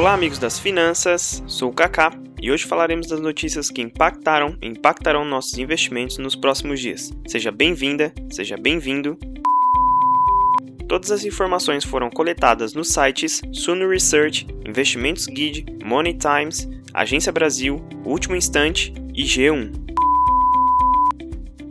Olá, amigos das finanças, sou o Kaká e hoje falaremos das notícias que impactaram e impactarão nossos investimentos nos próximos dias. Seja bem-vinda, seja bem-vindo. Todas as informações foram coletadas nos sites Suno Research, Investimentos Guide, Money Times, Agência Brasil, Último Instante e G1.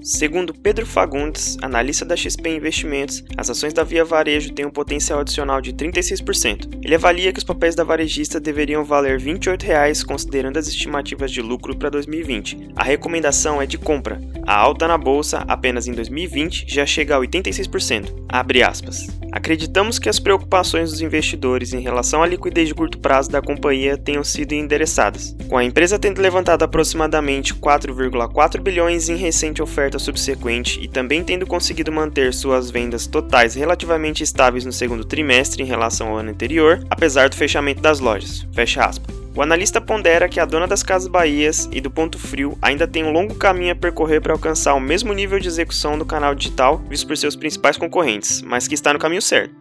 Segundo Pedro Fagundes, analista da XP Investimentos, as ações da Via Varejo têm um potencial adicional de 36%. Ele avalia que os papéis da varejista deveriam valer R$ 28,00 considerando as estimativas de lucro para 2020. A recomendação é de compra. A alta na bolsa apenas em 2020 já chega a 86%. Abre aspas. Acreditamos que as preocupações dos investidores em relação à liquidez de curto prazo da companhia tenham sido endereçadas, com a empresa tendo levantado aproximadamente 4,4 bilhões em recente oferta subsequente e também tendo conseguido manter suas vendas totais relativamente estáveis no segundo trimestre em relação ao ano anterior, apesar do fechamento das lojas. Fecha aspas. O analista pondera que a dona das Casas Bahias e do Ponto Frio ainda tem um longo caminho a percorrer para alcançar o mesmo nível de execução do canal digital visto por seus principais concorrentes, mas que está no caminho certo.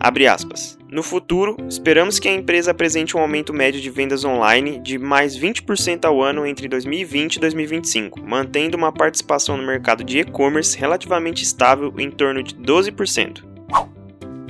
No futuro, esperamos que a empresa apresente um aumento médio de vendas online de mais 20% ao ano entre 2020 e 2025, mantendo uma participação no mercado de e-commerce relativamente estável em torno de 12%.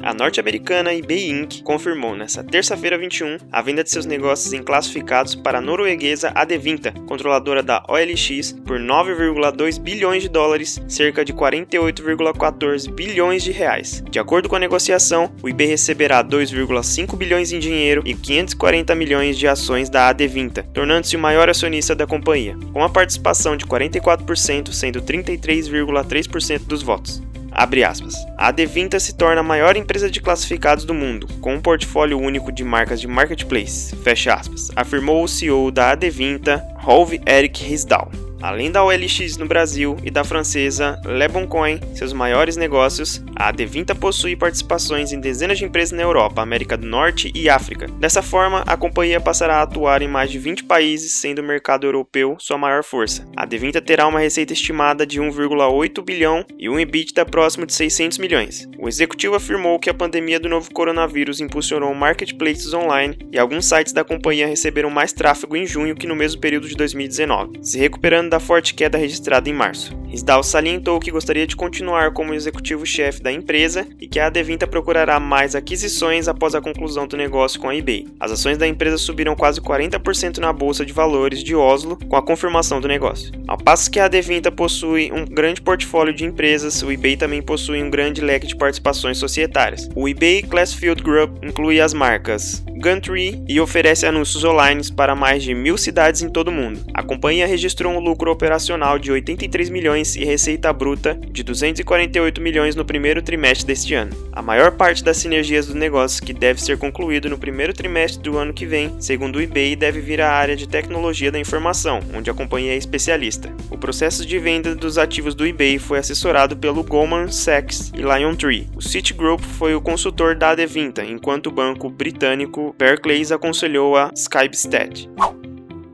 A norte-americana eBay Inc. confirmou nesta terça-feira 21 a venda de seus negócios em classificados para a norueguesa Adevinta, controladora da OLX, por 9,2 bilhões de dólares, cerca de 48,14 bilhões de reais. De acordo com a negociação, o eBay receberá 2,5 bilhões em dinheiro e 540 milhões de ações da Adevinta, tornando-se o maior acionista da companhia, com a participação de 44%, sendo 33,3% dos votos. Abre aspas. A Devinta se torna a maior empresa de classificados do mundo, com um portfólio único de marcas de marketplace. Fecha aspas. Afirmou o CEO da Adevinta, Rolf Eric Risdal. Além da OLX no Brasil e da francesa Le Bon Coin, seus maiores negócios, a Devinta possui participações em dezenas de empresas na Europa, América do Norte e África. Dessa forma, a companhia passará a atuar em mais de 20 países, sendo o mercado europeu sua maior força. A Devinta terá uma receita estimada de 1,8 bilhão e um EBITDA próximo de 600 milhões. O executivo afirmou que a pandemia do novo coronavírus impulsionou marketplaces online e alguns sites da companhia receberam mais tráfego em junho que no mesmo período de 2019, se recuperando da forte queda registrada em março. Isdal salientou que gostaria de continuar como executivo-chefe da empresa e que a Adevinta procurará mais aquisições após a conclusão do negócio com a eBay. As ações da empresa subiram quase 40% na bolsa de valores de Oslo com a confirmação do negócio. Ao passo que a Adevinta possui um grande portfólio de empresas, o eBay também possui um grande leque de participações societárias. O eBay Classfield Group inclui as marcas Gumtree e oferece anúncios online para mais de mil cidades em todo o mundo. A companhia registrou um lucro operacional de 83 milhões e receita bruta de 248 milhões no primeiro trimestre deste ano. A maior parte das sinergias do negócio que deve ser concluído no primeiro trimestre do ano que vem, segundo o eBay, deve vir à área de tecnologia da informação, onde a companhia é especialista. O processo de venda dos ativos do eBay foi assessorado pelo Goldman Sachs e Liontree. O Citigroup foi o consultor da Adevinta, enquanto o banco britânico Barclays aconselhou a Skybstat.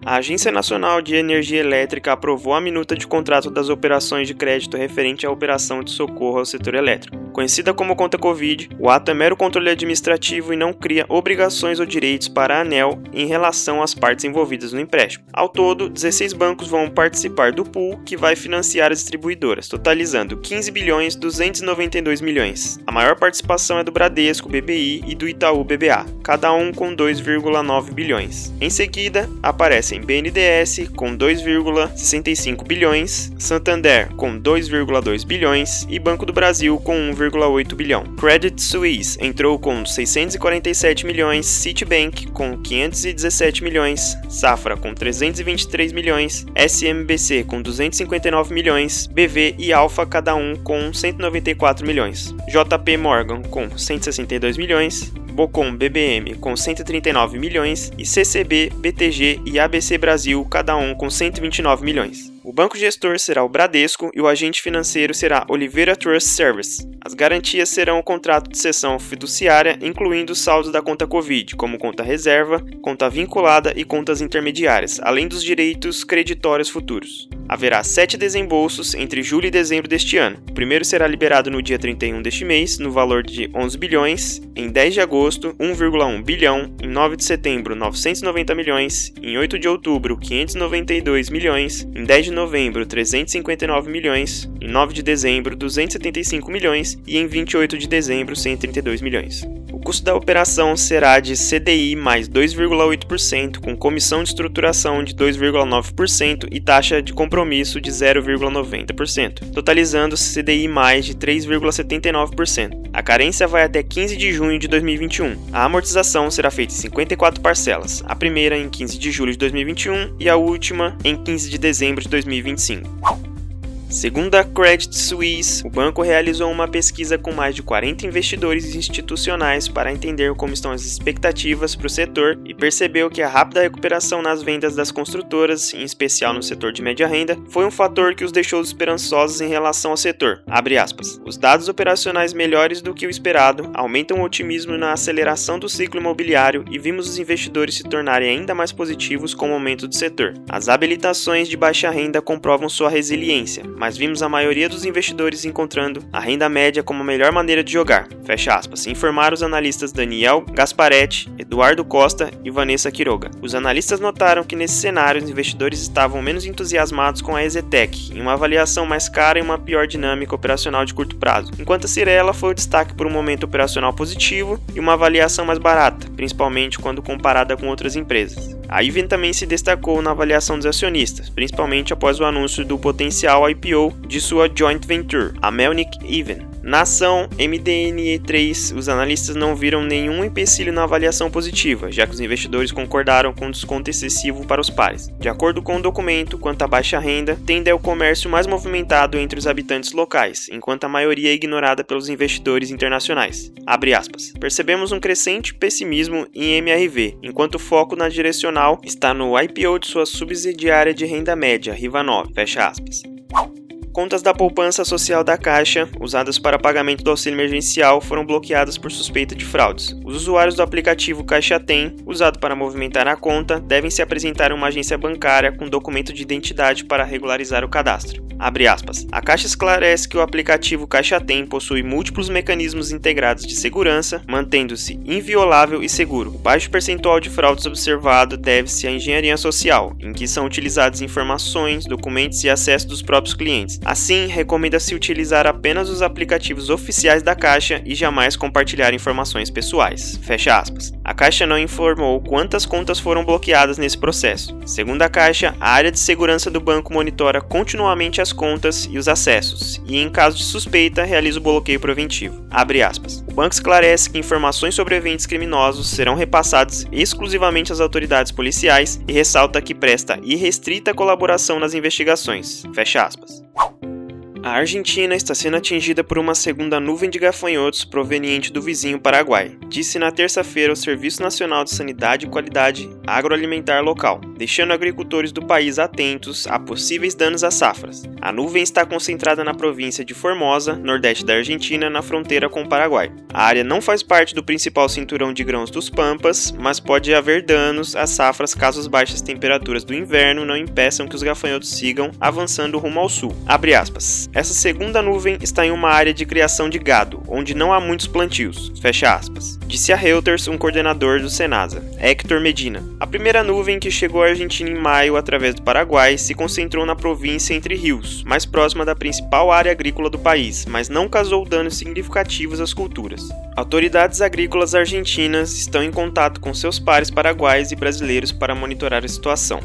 A Agência Nacional de Energia Elétrica aprovou a minuta de contrato das operações de crédito referente à operação de socorro ao setor elétrico. Conhecida como conta Covid, o ato é mero controle administrativo e não cria obrigações ou direitos para a ANEL em relação às partes envolvidas no empréstimo. Ao todo, 16 bancos vão participar do pool que vai financiar as distribuidoras, totalizando 15 bilhões 292 milhões. A maior participação é do Bradesco, BBI e do Itaú BBA, cada um com 2,9 bilhões. Em seguida, aparecem BNDES com 2,65 bilhões, Santander com 2,2 bilhões e Banco do Brasil com 1, 1,8 bilhão. Credit Suisse entrou com 647 milhões, Citibank com 517 milhões, Safra com 323 milhões, SMBC com 259 milhões, BV e Alfa cada um com 194 milhões, JP Morgan com 162 milhões, Bocom BBM com 139 milhões e CCB, BTG e ABC Brasil cada um com 129 milhões. O banco gestor será o Bradesco e o agente financeiro será Oliveira Trust Service. As garantias serão o contrato de cessão fiduciária, incluindo os saldos da conta Covid, como conta reserva, conta vinculada e contas intermediárias, além dos direitos creditórios futuros. Haverá sete desembolsos entre julho e dezembro deste ano. O primeiro será liberado no dia 31 deste mês, no valor de 11 bilhões, em 10 de agosto, 1,1 bilhão, em 9 de setembro, 990 milhões, em 8 de outubro, 592 milhões, em 10 de novembro, 359 milhões, em 9 de dezembro, 275 milhões e em 28 de dezembro, 132 milhões. Custo da operação será de CDI mais 2,8%, com comissão de estruturação de 2,9% e taxa de compromisso de 0,90%, totalizando CDI mais de 3,79%. A carência vai até 15 de junho de 2021. A amortização será feita em 54 parcelas, a primeira em 15 de julho de 2021 e a última em 15 de dezembro de 2025. Segundo a Credit Suisse, o banco realizou uma pesquisa com mais de 40 investidores institucionais para entender como estão as expectativas para o setor e percebeu que a rápida recuperação nas vendas das construtoras, em especial no setor de média renda, foi um fator que os deixou esperançosos em relação ao setor. Os dados operacionais melhores do que o esperado aumentam o otimismo na aceleração do ciclo imobiliário e vimos os investidores se tornarem ainda mais positivos com o aumento do setor. As habilitações de baixa renda comprovam sua resiliência, mas vimos a maioria dos investidores encontrando a renda média como a melhor maneira de jogar. Fecha aspas. Informaram os analistas Daniel Gasparetti, Eduardo Costa e Vanessa Quiroga. Os analistas notaram que nesse cenário os investidores estavam menos entusiasmados com a Ezetec, em uma avaliação mais cara e uma pior dinâmica operacional de curto prazo, enquanto a Cirela foi o destaque por um momento operacional positivo e uma avaliação mais barata, principalmente quando comparada com outras empresas. A Iven também se destacou na avaliação dos acionistas, principalmente após o anúncio do potencial IPO de sua joint venture, a Melnick Even. Na ação MDNE3, os analistas não viram nenhum empecilho na avaliação positiva, já que os investidores concordaram com o desconto excessivo para os pares. De acordo com o documento, quanto à baixa renda, tende ao comércio mais movimentado entre os habitantes locais, enquanto a maioria é ignorada pelos investidores internacionais. Percebemos um crescente pessimismo em MRV, enquanto o foco na direcional está no IPO de sua subsidiária de renda média, Riva9. Fecha aspas. Bye. Contas da poupança social da Caixa, usadas para pagamento do auxílio emergencial, foram bloqueadas por suspeita de fraudes. Os usuários do aplicativo Caixa Tem, usado para movimentar a conta, devem se apresentar a uma agência bancária com documento de identidade para regularizar o cadastro. A Caixa esclarece que o aplicativo Caixa Tem possui múltiplos mecanismos integrados de segurança, mantendo-se inviolável e seguro. O baixo percentual de fraudes observado deve-se à engenharia social, em que são utilizadas informações, documentos e acesso dos próprios clientes, Assim, recomenda-se utilizar apenas os aplicativos oficiais da Caixa e jamais compartilhar informações pessoais. Fecha aspas. A Caixa não informou quantas contas foram bloqueadas nesse processo. Segundo a Caixa, a área de segurança do banco monitora continuamente as contas e os acessos, e em caso de suspeita, realiza o bloqueio preventivo. O banco esclarece que informações sobre eventos criminosos serão repassadas exclusivamente às autoridades policiais e ressalta que presta irrestrita colaboração nas investigações. Fecha aspas. A Argentina está sendo atingida por uma segunda nuvem de gafanhotos proveniente do vizinho Paraguai, disse na terça-feira o Serviço Nacional de Sanidade e Qualidade Agroalimentar Local, deixando agricultores do país atentos a possíveis danos às safras. A nuvem está concentrada na província de Formosa, nordeste da Argentina, na fronteira com o Paraguai. A área não faz parte do principal cinturão de grãos dos Pampas, mas pode haver danos às safras caso as baixas temperaturas do inverno não impeçam que os gafanhotos sigam avançando rumo ao sul. Essa segunda nuvem está em uma área de criação de gado, onde não há muitos plantios. Disse a Reuters um coordenador do Senasa, Hector Medina. A primeira nuvem que chegou à Argentina em maio através do Paraguai se concentrou na província Entre Rios, mais próxima da principal área agrícola do país, mas não causou danos significativos às culturas. Autoridades agrícolas argentinas estão em contato com seus pares paraguaios e brasileiros para monitorar a situação.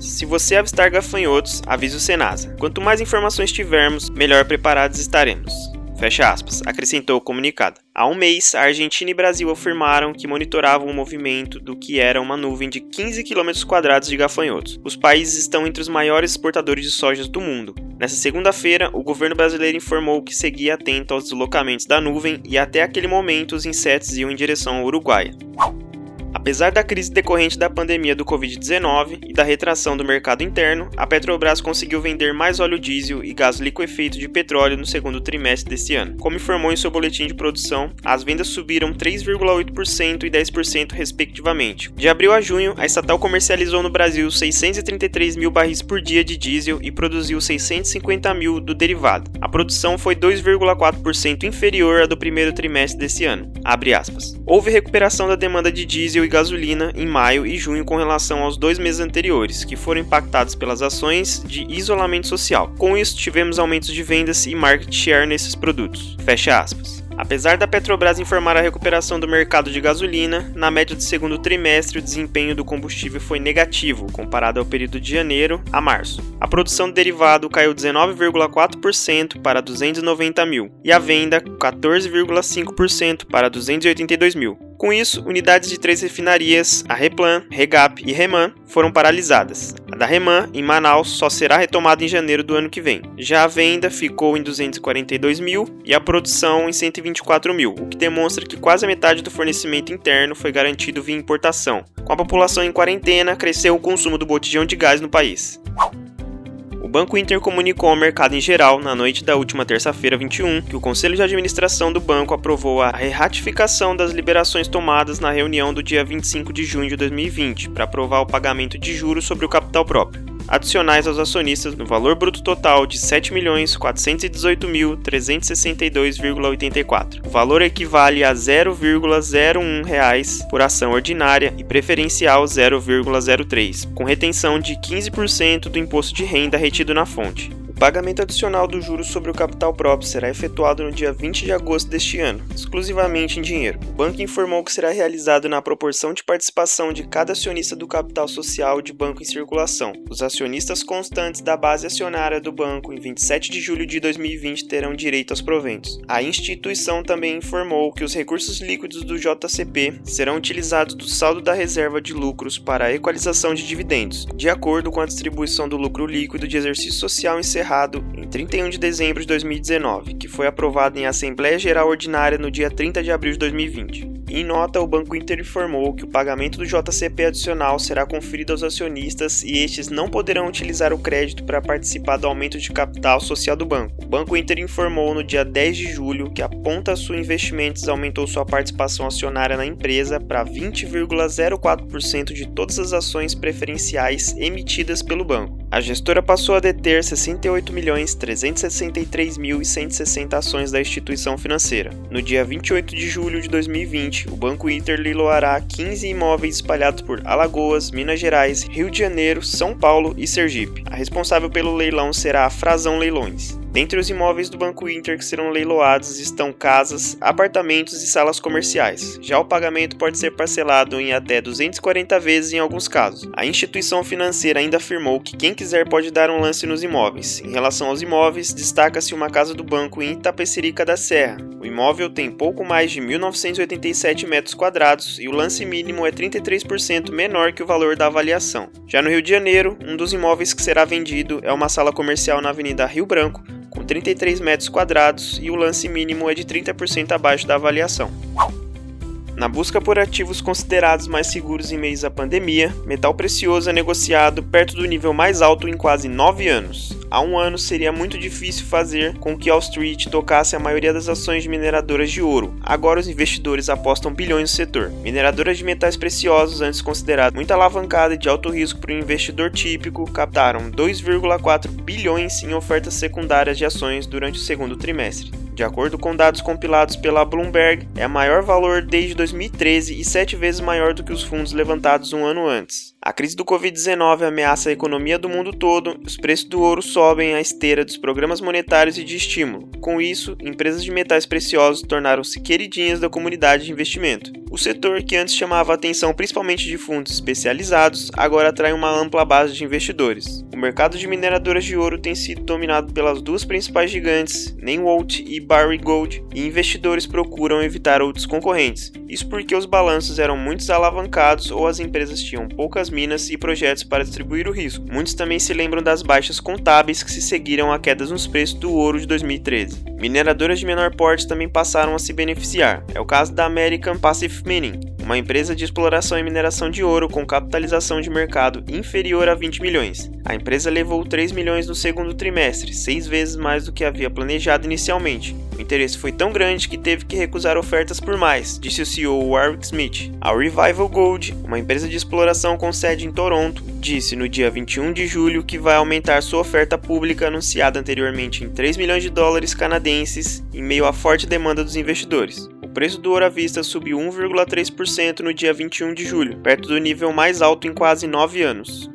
Se você avistar gafanhotos, avise o Senasa. Quanto mais informações tivermos, melhor preparados estaremos. Fecha aspas, acrescentou o comunicado. Há um mês, a Argentina e Brasil afirmaram que monitoravam o movimento do que era uma nuvem de 15 km quadrados de gafanhotos. Os países estão entre os maiores exportadores de soja do mundo. Nessa segunda-feira, o governo brasileiro informou que seguia atento aos deslocamentos da nuvem e até aquele momento os insetos iam em direção ao Uruguai. Apesar da crise decorrente da pandemia do Covid-19 e da retração do mercado interno, a Petrobras conseguiu vender mais óleo diesel e gás liquefeito de petróleo no segundo trimestre deste ano. Como informou em seu boletim de produção, as vendas subiram 3,8% e 10% respectivamente. De abril a junho, a estatal comercializou no Brasil 633 mil barris por dia de diesel e produziu 650 mil do derivado. A produção foi 2,4% inferior à do primeiro trimestre desse ano. Houve recuperação da demanda de diesel e gasolina em maio e junho com relação aos dois meses anteriores, que foram impactados pelas ações de isolamento social. Com isso, tivemos aumentos de vendas e market share nesses produtos. Fecha aspas. Apesar da Petrobras informar a recuperação do mercado de gasolina, na média do segundo trimestre o desempenho do combustível foi negativo, comparado ao período de janeiro a março. A produção do derivado caiu 19,4% para 290 mil e a venda 14,5% para 282 mil. Com isso, unidades de três refinarias, a Replan, Regap e Reman, foram paralisadas. A da Reman, em Manaus, só será retomada em janeiro do ano que vem. Já a venda ficou em 242 mil e a produção em 124 mil, o que demonstra que quase a metade do fornecimento interno foi garantido via importação. Com a população em quarentena, cresceu o consumo do botijão de gás no país. O Banco Inter comunicou ao mercado em geral, na noite da última terça-feira 21, que o Conselho de Administração do banco aprovou a ratificação das liberações tomadas na reunião do dia 25 de junho de 2020 para aprovar o pagamento de juros sobre o capital próprio adicionais aos acionistas no valor bruto total de R$ 7.418.362,84. O valor equivale a 0,01 reais por ação ordinária e preferencial 0,03, com retenção de 15% do imposto de renda retido na fonte pagamento adicional do juros sobre o capital próprio será efetuado no dia 20 de agosto deste ano, exclusivamente em dinheiro. O banco informou que será realizado na proporção de participação de cada acionista do capital social de banco em circulação. Os acionistas constantes da base acionária do banco em 27 de julho de 2020 terão direito aos proventos. A instituição também informou que os recursos líquidos do JCP serão utilizados do saldo da reserva de lucros para a equalização de dividendos, de acordo com a distribuição do lucro líquido de exercício social encerrado encerrado em 31 de dezembro de 2019, que foi aprovado em Assembleia Geral Ordinária no dia 30 de abril de 2020. Em nota, o Banco Inter informou que o pagamento do JCP adicional será conferido aos acionistas e estes não poderão utilizar o crédito para participar do aumento de capital social do banco. O Banco Inter informou no dia 10 de julho que a Ponta Sul Investimentos aumentou sua participação acionária na empresa para 20,04% de todas as ações preferenciais emitidas pelo banco. A gestora passou a deter 68.363.160 ações da instituição financeira. No dia 28 de julho de 2020, o Banco Inter leiloará 15 imóveis espalhados por Alagoas, Minas Gerais, Rio de Janeiro, São Paulo e Sergipe. A responsável pelo leilão será a Frazão Leilões. Dentre os imóveis do Banco Inter que serão leiloados estão casas, apartamentos e salas comerciais. Já o pagamento pode ser parcelado em até 240 vezes em alguns casos. A instituição financeira ainda afirmou que quem quiser pode dar um lance nos imóveis. Em relação aos imóveis, destaca-se uma casa do banco em Itapecerica da Serra. O imóvel tem pouco mais de 1.987 metros quadrados e o lance mínimo é 33% menor que o valor da avaliação. Já no Rio de Janeiro, um dos imóveis que será vendido é uma sala comercial na Avenida Rio Branco, 33 metros quadrados e o lance mínimo é de 30% abaixo da avaliação. Na busca por ativos considerados mais seguros em meio à pandemia, metal precioso é negociado perto do nível mais alto em quase 9 anos. Há um ano seria muito difícil fazer com que Wall Street tocasse a maioria das ações de mineradoras de ouro. Agora os investidores apostam bilhões no setor. Mineradoras de metais preciosos, antes consideradas muito alavancada e de alto risco para um investidor típico, captaram 2,4 bilhões em ofertas secundárias de ações durante o segundo trimestre. De acordo com dados compilados pela Bloomberg, é maior valor desde 2013 e sete vezes maior do que os fundos levantados um ano antes. A crise do Covid-19 ameaça a economia do mundo todo os preços do ouro sobem à esteira dos programas monetários e de estímulo. Com isso, empresas de metais preciosos tornaram-se queridinhas da comunidade de investimento. O setor, que antes chamava a atenção principalmente de fundos especializados, agora atrai uma ampla base de investidores. O mercado de mineradoras de ouro tem sido dominado pelas duas principais gigantes, Namewalt e Barry Gold, e investidores procuram evitar outros concorrentes. Isso porque os balanços eram muito alavancados ou as empresas tinham poucas minas e projetos para distribuir o risco. Muitos também se lembram das baixas contábeis que se seguiram a quedas nos preços do ouro de 2013. Mineradoras de menor porte também passaram a se beneficiar. É o caso da American Pacific Mining, uma empresa de exploração e mineração de ouro com capitalização de mercado inferior a 20 milhões. A empresa levou 3 milhões no segundo trimestre, seis vezes mais do que havia planejado inicialmente. O interesse foi tão grande que teve que recusar ofertas por mais, disse o CEO Warwick Smith. A Revival Gold, uma empresa de exploração com sede em Toronto, disse no dia 21 de julho que vai aumentar sua oferta pública anunciada anteriormente em 3 milhões de dólares canadenses em meio à forte demanda dos investidores. O preço do ouro à vista subiu 1,3% no dia 21 de julho, perto do nível mais alto em quase nove anos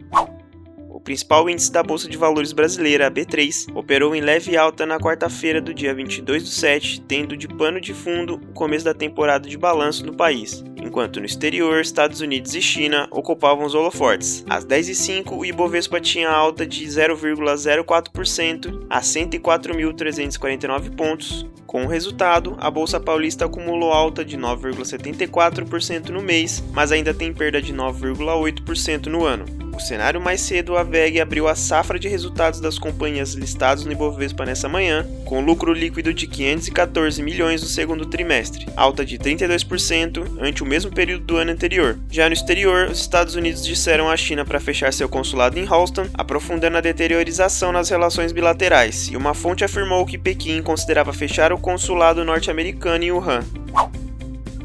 principal índice da Bolsa de Valores brasileira, a B3, operou em leve alta na quarta-feira do dia 22 do 7, tendo de pano de fundo o começo da temporada de balanço no país, enquanto no exterior, Estados Unidos e China ocupavam os holofortes. Às 10h05, o Ibovespa tinha alta de 0,04% a 104.349 pontos. Com o resultado, a Bolsa Paulista acumulou alta de 9,74% no mês, mas ainda tem perda de 9,8% no ano. O cenário mais cedo, a VEG abriu a safra de resultados das companhias listadas no Ibovespa nessa manhã, com lucro líquido de 514 milhões no segundo trimestre, alta de 32% ante o mesmo período do ano anterior. Já no exterior, os Estados Unidos disseram à China para fechar seu consulado em Houston, aprofundando a deteriorização nas relações bilaterais, e uma fonte afirmou que Pequim considerava fechar o consulado norte-americano em Wuhan.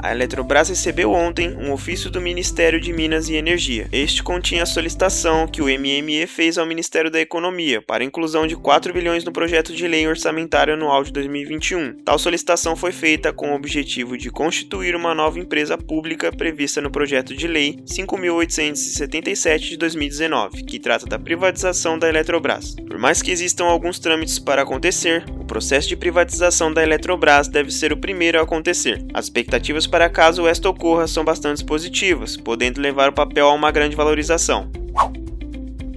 A Eletrobras recebeu ontem um ofício do Ministério de Minas e Energia. Este continha a solicitação que o MME fez ao Ministério da Economia para inclusão de 4 bilhões no projeto de lei orçamentária anual de 2021. Tal solicitação foi feita com o objetivo de constituir uma nova empresa pública prevista no projeto de lei 5877 de 2019, que trata da privatização da Eletrobras. Por mais que existam alguns trâmites para acontecer, o processo de privatização da Eletrobras deve ser o primeiro a acontecer. As expectativas para caso esta ocorra são bastante positivas, podendo levar o papel a uma grande valorização.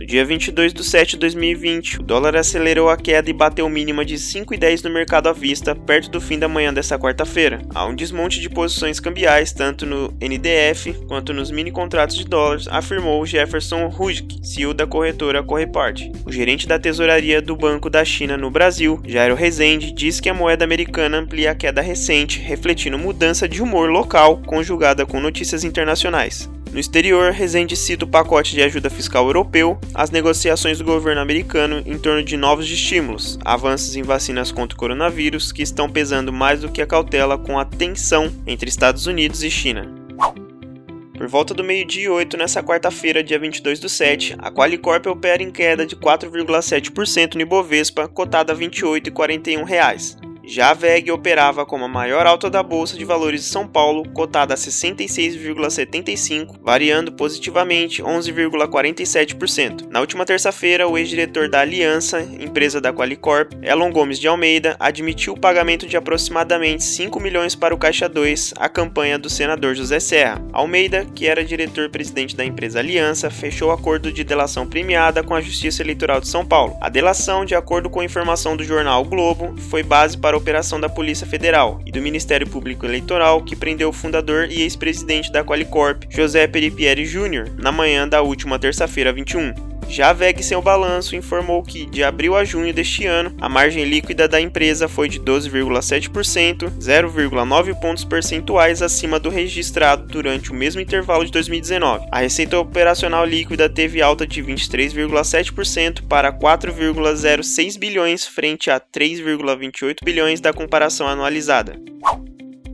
No dia 22 de 7 de 2020, o dólar acelerou a queda e bateu mínima de 5,10 no mercado à vista, perto do fim da manhã desta quarta-feira. Há um desmonte de posições cambiais, tanto no NDF quanto nos mini contratos de dólares, afirmou Jefferson Rudge, CEO da corretora Correpart. O gerente da tesouraria do Banco da China no Brasil, Jairo Rezende, diz que a moeda americana amplia a queda recente, refletindo mudança de humor local conjugada com notícias internacionais. No exterior, Rezende cita o pacote de ajuda fiscal europeu, as negociações do governo americano em torno de novos estímulos, avanços em vacinas contra o coronavírus que estão pesando mais do que a cautela com a tensão entre Estados Unidos e China. Por volta do meio-dia 8 nessa quarta-feira, dia 22 do 7, a Qualicorp opera em queda de 4,7% no Ibovespa, cotada a R$ 28,41. Já a VEG operava como a maior alta da Bolsa de Valores de São Paulo, cotada a 66,75, variando positivamente 11,47%. Na última terça-feira, o ex-diretor da Aliança, empresa da Qualicorp, Elon Gomes de Almeida, admitiu o pagamento de aproximadamente 5 milhões para o Caixa 2, a campanha do senador José Serra. Almeida, que era diretor-presidente da empresa Aliança, fechou o acordo de delação premiada com a Justiça Eleitoral de São Paulo. A delação, de acordo com a informação do jornal o Globo, foi base para operação da Polícia Federal e do Ministério Público Eleitoral que prendeu o fundador e ex-presidente da Qualicorp, José Peripieri Jr., na manhã da última terça-feira 21. Já a VEG, seu balanço, informou que, de abril a junho deste ano, a margem líquida da empresa foi de 12,7%, 0,9 pontos percentuais acima do registrado durante o mesmo intervalo de 2019. A receita operacional líquida teve alta de 23,7% para 4,06 bilhões frente a 3,28 bilhões da comparação anualizada.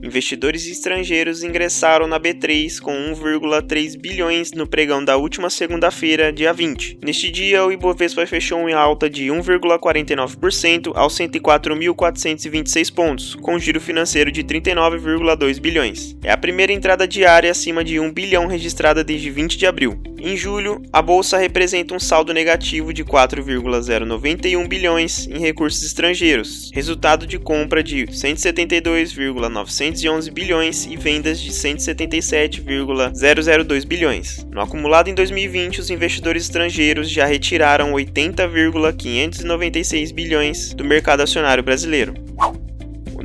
Investidores estrangeiros ingressaram na B3 com 1,3 bilhões no pregão da última segunda-feira, dia 20. Neste dia, o Ibovespa fechou em alta de 1,49% aos 104.426 pontos, com giro financeiro de 39,2 bilhões. É a primeira entrada diária acima de 1 bilhão registrada desde 20 de abril. Em julho, a bolsa representa um saldo negativo de 4,091 bilhões em recursos estrangeiros, resultado de compra de 172,911 bilhões e vendas de 177,002 bilhões. No acumulado em 2020, os investidores estrangeiros já retiraram 80,596 bilhões do mercado acionário brasileiro.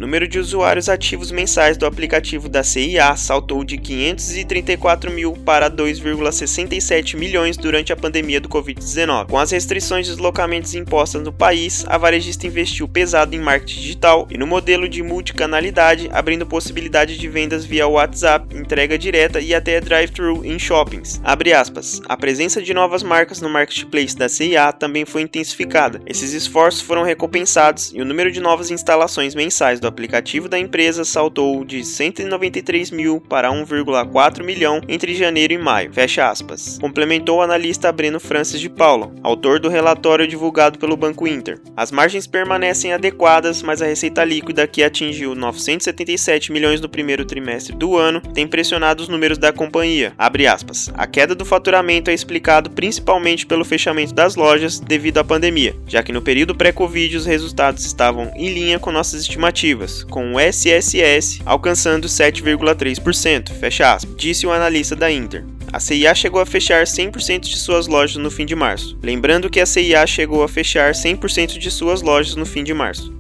Número de usuários ativos mensais do aplicativo da CIA saltou de 534 mil para 2,67 milhões durante a pandemia do Covid-19. Com as restrições de deslocamentos impostas no país, a varejista investiu pesado em marketing digital e no modelo de multicanalidade, abrindo possibilidade de vendas via WhatsApp, entrega direta e até drive-thru em shoppings. A presença de novas marcas no marketplace da CIA também foi intensificada. Esses esforços foram recompensados e o número de novas instalações mensais do aplicativo da empresa saltou de 193 mil para 1,4 milhão entre janeiro e maio. Fecha aspas. Complementou o analista Breno Francis de Paula, autor do relatório divulgado pelo Banco Inter. As margens permanecem adequadas, mas a receita líquida, que atingiu 977 milhões no primeiro trimestre do ano, tem pressionado os números da companhia. A queda do faturamento é explicado principalmente pelo fechamento das lojas devido à pandemia, já que no período pré-Covid os resultados estavam em linha com nossas estimativas, com o SSS alcançando 7,3%, fecha aspas, disse o analista da Inter. A CIA chegou a fechar 100% de suas lojas no fim de março. Lembrando que a CIA chegou a fechar 100% de suas lojas no fim de março.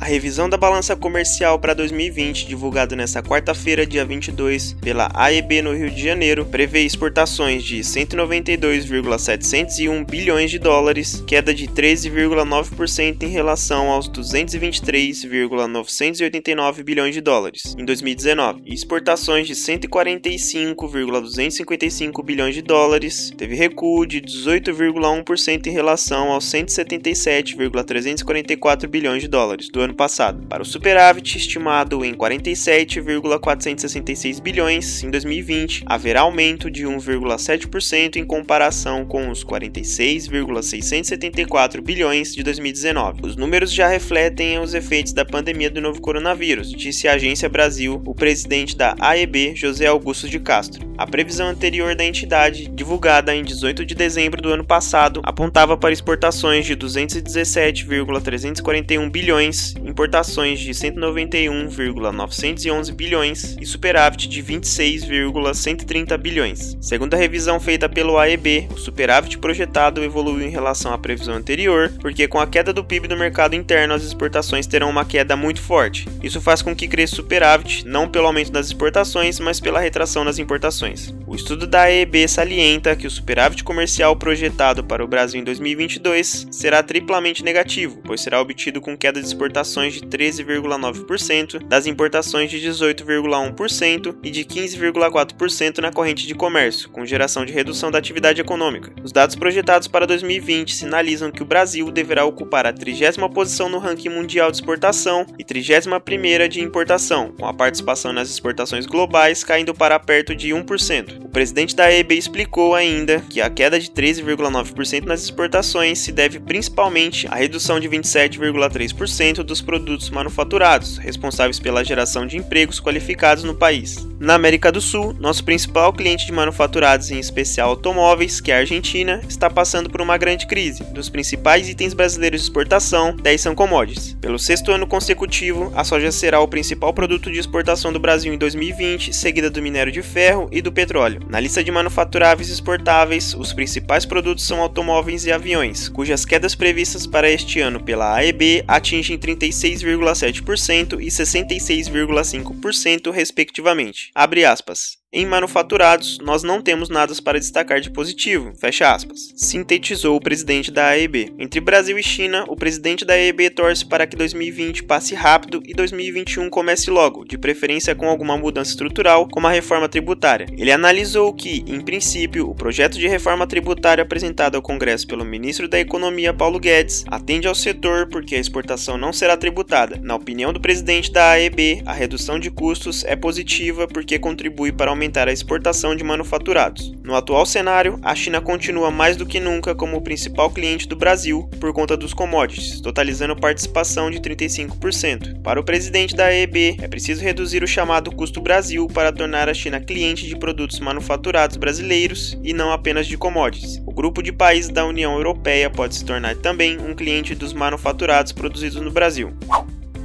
A revisão da balança comercial para 2020, divulgada nesta quarta-feira, dia 22, pela AEB no Rio de Janeiro, prevê exportações de 192,701 bilhões de dólares, queda de 13,9% em relação aos 223,989 bilhões de dólares. Em 2019, e exportações de 145,255 bilhões de dólares, teve recuo de 18,1% em relação aos 177,344 bilhões de dólares. Do ano passado, para o superávit estimado em 47,466 bilhões em 2020, haverá aumento de 1,7% em comparação com os 46,674 bilhões de 2019. Os números já refletem os efeitos da pandemia do novo coronavírus, disse a Agência Brasil, o presidente da AEB, José Augusto de Castro. A previsão anterior da entidade, divulgada em 18 de dezembro do ano passado, apontava para exportações de 217,341 bilhões importações de 191,911 bilhões e superávit de 26,130 bilhões. Segundo a revisão feita pelo AEB, o superávit projetado evoluiu em relação à previsão anterior, porque com a queda do PIB do mercado interno, as exportações terão uma queda muito forte. Isso faz com que cresça o superávit, não pelo aumento das exportações, mas pela retração das importações. O estudo da AEB salienta que o superávit comercial projetado para o Brasil em 2022 será triplamente negativo, pois será obtido com queda de exportações de 13,9%, das importações de 18,1% e de 15,4% na corrente de comércio, com geração de redução da atividade econômica. Os dados projetados para 2020 sinalizam que o Brasil deverá ocupar a 30 posição no ranking mundial de exportação e 31ª de importação, com a participação nas exportações globais caindo para perto de 1%. O presidente da EB explicou ainda que a queda de 13,9% nas exportações se deve principalmente à redução de 27,3% dos produtos manufaturados, responsáveis pela geração de empregos qualificados no país. Na América do Sul, nosso principal cliente de manufaturados, em especial automóveis, que é a Argentina, está passando por uma grande crise. Dos principais itens brasileiros de exportação, 10 são commodities. Pelo sexto ano consecutivo, a soja será o principal produto de exportação do Brasil em 2020, seguida do minério de ferro e do petróleo. Na lista de manufaturáveis exportáveis, os principais produtos são automóveis e aviões, cujas quedas previstas para este ano pela AEB atingem 36 66,7% e 66,5%, respectivamente. Abre aspas. Em manufaturados, nós não temos nada para destacar de positivo, fecha aspas, sintetizou o presidente da AEB. Entre Brasil e China, o presidente da AEB torce para que 2020 passe rápido e 2021 comece logo, de preferência com alguma mudança estrutural, como a reforma tributária. Ele analisou que, em princípio, o projeto de reforma tributária apresentado ao Congresso pelo ministro da Economia Paulo Guedes atende ao setor porque a exportação não será tributada. Na opinião do presidente da AEB, a redução de custos é positiva porque contribui para aumentar a exportação de manufaturados. No atual cenário, a China continua mais do que nunca como o principal cliente do Brasil por conta dos commodities, totalizando participação de 35%. Para o presidente da EB, é preciso reduzir o chamado custo Brasil para tornar a China cliente de produtos manufaturados brasileiros e não apenas de commodities. O grupo de países da União Europeia pode se tornar também um cliente dos manufaturados produzidos no Brasil.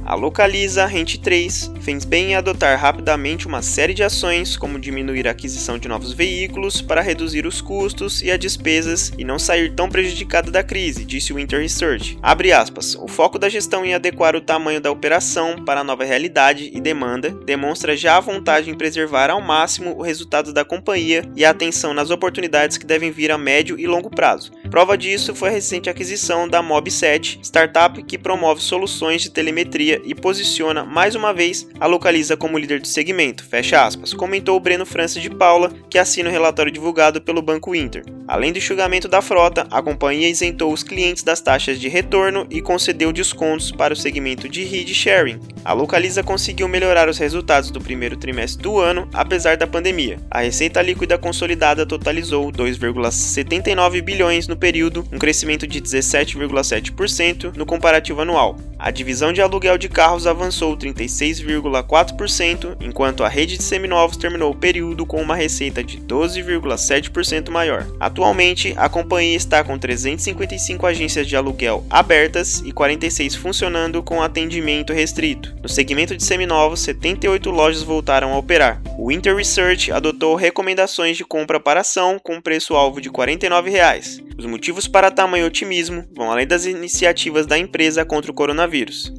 A Localiza Rente 3 fez bem em adotar rapidamente uma série de ações, como diminuir a aquisição de novos veículos para reduzir os custos e as despesas e não sair tão prejudicada da crise, disse o Winter Research. Abre aspas, o foco da gestão em adequar o tamanho da operação para a nova realidade e demanda demonstra já a vontade em preservar ao máximo o resultado da companhia e a atenção nas oportunidades que devem vir a médio e longo prazo. Prova disso foi a recente aquisição da Mob7, startup que promove soluções de telemetria e posiciona mais uma vez a localiza como líder do segmento, fecha aspas, comentou o Breno Francis de Paula, que assina o relatório divulgado pelo Banco Inter. Além do enxugamento da frota, a companhia isentou os clientes das taxas de retorno e concedeu descontos para o segmento de read sharing. A Localiza conseguiu melhorar os resultados do primeiro trimestre do ano, apesar da pandemia. A receita líquida consolidada totalizou 2,79 bilhões no período, um crescimento de 17,7% no comparativo anual. A divisão de aluguel de carros avançou 36,4%, enquanto a rede de seminovos terminou o período com uma receita de 12,7% maior. Atualmente, a companhia está com 355 agências de aluguel abertas e 46 funcionando com atendimento restrito. No segmento de seminovos, 78 lojas voltaram a operar. O Inter Research adotou recomendações de compra para ação com preço-alvo de 49 reais. Os motivos para tamanho otimismo vão além das iniciativas da empresa contra o coronavírus.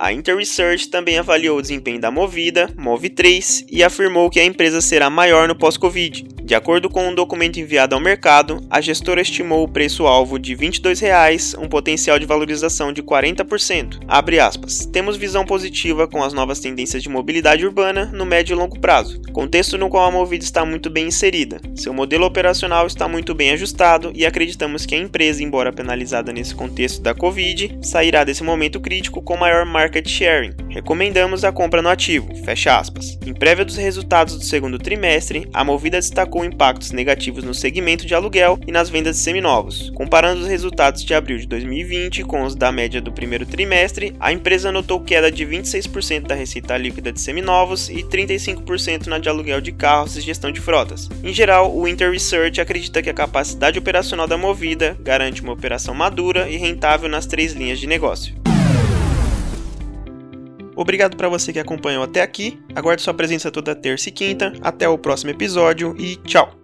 A Inter Research também avaliou o desempenho da Movida, Move3, e afirmou que a empresa será maior no pós-Covid. De acordo com um documento enviado ao mercado, a gestora estimou o preço-alvo de R$ 22,00, um potencial de valorização de 40%. Abre aspas. Temos visão positiva com as novas tendências de mobilidade urbana no médio e longo prazo, contexto no qual a Movida está muito bem inserida. Seu modelo operacional está muito bem ajustado e acreditamos que a empresa, embora penalizada nesse contexto da Covid, sairá desse momento crítico com maior market sharing. Recomendamos a compra no ativo. Fecha aspas. Em prévia dos resultados do segundo trimestre, a Movida destacou impactos negativos no segmento de aluguel e nas vendas de seminovos. Comparando os resultados de abril de 2020 com os da média do primeiro trimestre, a empresa notou queda de 26% da receita líquida de seminovos e 35% na de aluguel de carros e gestão de frotas. Em geral, o Inter Research acredita que a capacidade operacional da Movida garante uma operação madura e rentável nas três linhas de negócio. Obrigado para você que acompanhou até aqui. Aguardo sua presença toda terça e quinta. Até o próximo episódio e tchau!